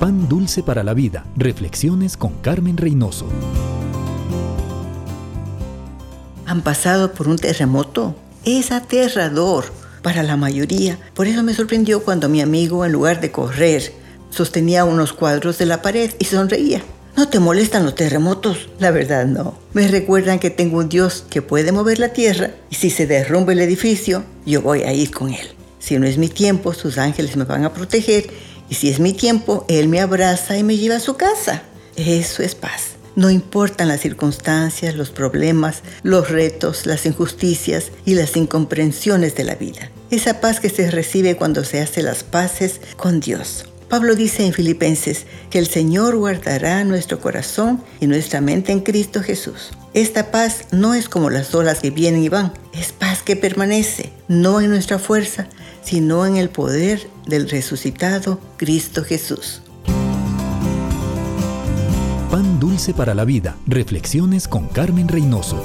Pan dulce para la vida. Reflexiones con Carmen Reynoso. ¿Han pasado por un terremoto? Es aterrador para la mayoría. Por eso me sorprendió cuando mi amigo, en lugar de correr, sostenía unos cuadros de la pared y sonreía. ¿No te molestan los terremotos? La verdad no. Me recuerdan que tengo un Dios que puede mover la tierra y si se derrumba el edificio, yo voy a ir con Él. Si no es mi tiempo, sus ángeles me van a proteger y si es mi tiempo, Él me abraza y me lleva a su casa. Eso es paz. No importan las circunstancias, los problemas, los retos, las injusticias y las incomprensiones de la vida. Esa paz que se recibe cuando se hace las paces con Dios. Pablo dice en Filipenses que el Señor guardará nuestro corazón y nuestra mente en Cristo Jesús. Esta paz no es como las olas que vienen y van, es paz que permanece, no en nuestra fuerza, sino en el poder del resucitado Cristo Jesús. Pan dulce para la vida. Reflexiones con Carmen Reynoso.